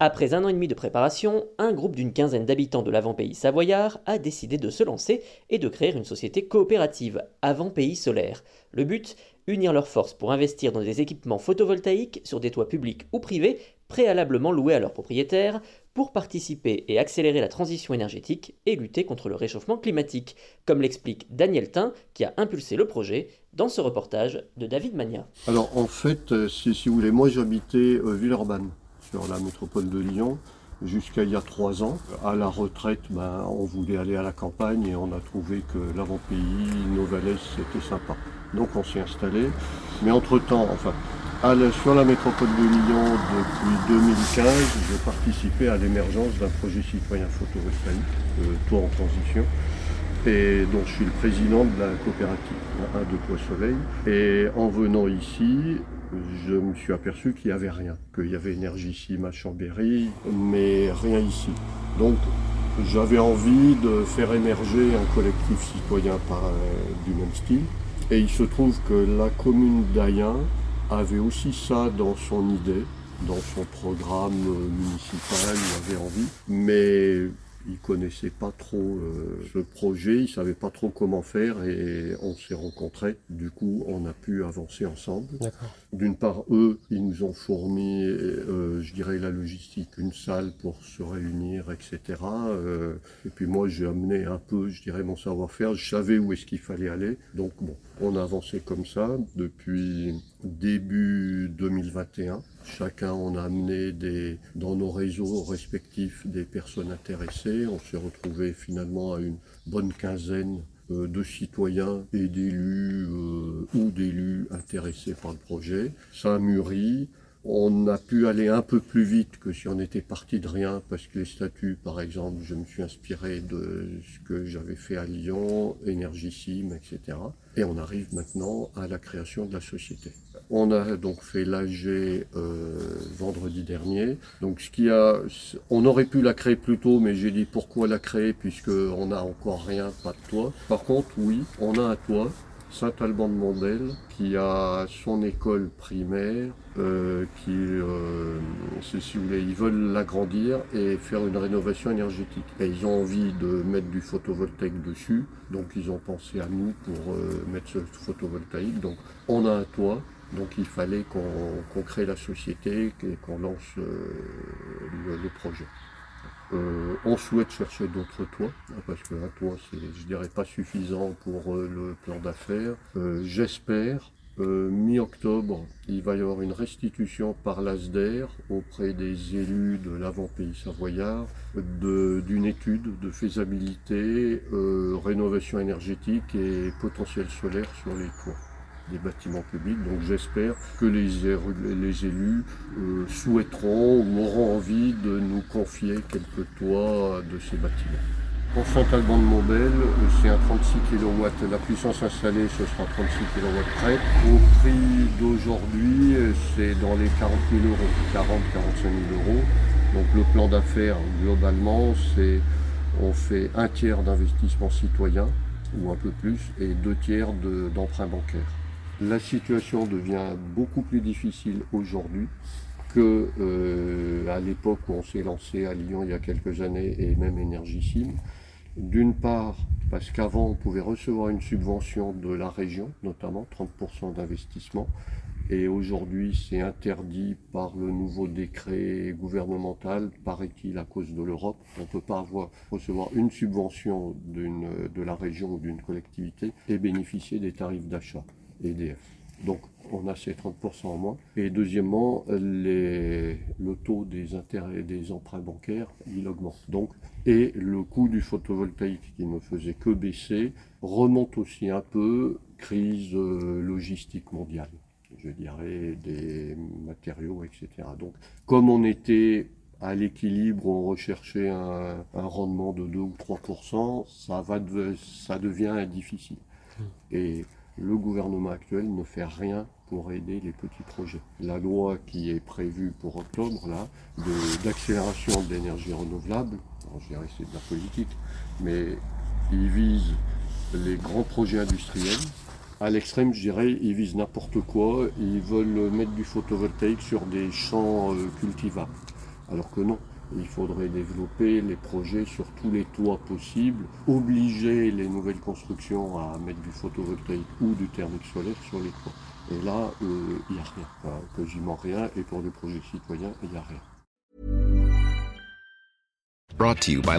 Après un an et demi de préparation, un groupe d'une quinzaine d'habitants de l'avant-pays savoyard a décidé de se lancer et de créer une société coopérative, Avant-Pays Solaire. Le but Unir leurs forces pour investir dans des équipements photovoltaïques sur des toits publics ou privés, préalablement loués à leurs propriétaires, pour participer et accélérer la transition énergétique et lutter contre le réchauffement climatique, comme l'explique Daniel Tin, qui a impulsé le projet dans ce reportage de David Magna. Alors en fait, euh, si, vous voulez, moi j'habitais euh, Villeurbanne sur la métropole de Lyon jusqu'à il y a trois ans. À la retraite, ben, on voulait aller à la campagne et on a trouvé que l'avant-pays, Novales, c'était sympa. Donc on s'est installé. Mais entre-temps, enfin, sur la métropole de Lyon depuis 2015, j'ai participé à l'émergence d'un projet citoyen photovoltaïque, euh, Toit en transition, et dont je suis le président de la coopérative, un de Toit Soleil. Et en venant ici, je me suis aperçu qu'il n'y avait rien, qu'il y avait Énergissime à Chambéry, mais rien ici. Donc j'avais envie de faire émerger un collectif citoyen du même style. Et il se trouve que la commune d'Ayen avait aussi ça dans son idée, dans son programme municipal, il avait envie. Mais il connaissait pas trop euh, ce projet, il savait pas trop comment faire et on s'est rencontrés. Du coup, on a pu avancer ensemble. D'une part, eux, ils nous ont fourni, euh, je dirais, la logistique, une salle pour se réunir, etc. Euh, et puis moi, j'ai amené un peu, je dirais, mon savoir-faire. Je savais où est-ce qu'il fallait aller. Donc bon, on a avancé comme ça depuis début 2021. Chacun, on a amené dans nos réseaux respectifs des personnes intéressées. On s'est retrouvé finalement à une bonne quinzaine euh, de citoyens et d'élus euh, ou d'élus intéressés par le projet. Ça a mûri. On a pu aller un peu plus vite que si on était parti de rien, parce que les statuts, par exemple, je me suis inspiré de ce que j'avais fait à Lyon, Énergissime, etc. Et on arrive maintenant à la création de la société. On a donc fait l'AG euh, vendredi dernier. Donc ce qui a, on aurait pu la créer plus tôt, mais j'ai dit pourquoi la créer puisque on n'a encore rien, pas de toit. Par contre, oui, on a un toit Saint-Alban de Mondel, qui a son école primaire, euh, qui, euh, si vous voulez, ils veulent l'agrandir et faire une rénovation énergétique. Et ils ont envie de mettre du photovoltaïque dessus, donc ils ont pensé à nous pour mettre ce photovoltaïque. Donc on a un toit, donc il fallait qu'on crée la société et qu'on lance le projet. Euh, on souhaite chercher d'autres toits, hein, parce qu'un toit, c'est, je dirais, pas suffisant pour euh, le plan d'affaires. Euh, j'espère, mi-octobre, il va y avoir une restitution par l'ASDER auprès des élus de l'avant-pays savoyard d'une étude de faisabilité, rénovation énergétique et potentiel solaire sur les toits des bâtiments publics. Donc j'espère que les, les élus euh, souhaiteront ou auront envie de nous confier quelques toits de ces bâtiments. Pour Saint-Alban de Montbel, c'est un 36 kW. La puissance installée, ce sera 36 kW près. Au prix d'aujourd'hui, c'est dans les 40 000 euros, 40 45 000 euros. Donc le plan d'affaires, globalement, c'est on fait un tiers d'investissement citoyen, ou un peu plus, et deux tiers d'emprunt bancaire. La situation devient beaucoup plus difficile aujourd'hui que euh, à l'époque où on s'est lancé à Lyon il y a quelques années et même Énergissime. D'une part, parce qu'avant on pouvait recevoir une subvention de la région, notamment 30% d'investissement, et aujourd'hui c'est interdit par le nouveau décret gouvernemental, paraît-il, à cause de l'Europe. On ne peut pas recevoir une subvention de la région ou d'une collectivité et bénéficier des tarifs d'achat. EDF. Donc on a ces 30% en moins. Et deuxièmement, le taux des intérêts des emprunts bancaires, il augmente. Donc, et le coût du photovoltaïque qui ne faisait que baisser remonte aussi un peu, crise euh, logistique mondiale, je dirais, des matériaux, etc. Donc, comme on était à l'équilibre, on recherchait un, rendement de 2 ou 3%, ça, va ça devient difficile. Mmh. Et le gouvernement actuel ne fait rien pour aider les petits projets. La loi qui est prévue pour octobre, là, d'accélération de, l'énergie renouvelable, je dirais c'est de la politique, mais il vise les grands projets industriels. À l'extrême, je dirais, ils visent n'importe quoi. Ils veulent mettre du photovoltaïque sur des champs euh, cultivables. Alors que non, il faudrait développer les projets sur tous les toits possibles, obliger les nouvelles constructions à mettre du photovoltaïque ou du thermique solaire sur les toits. Et là, euh, il n'y a rien, quasiment rien, et pour les projets citoyens, il n'y a rien. Brought to you by.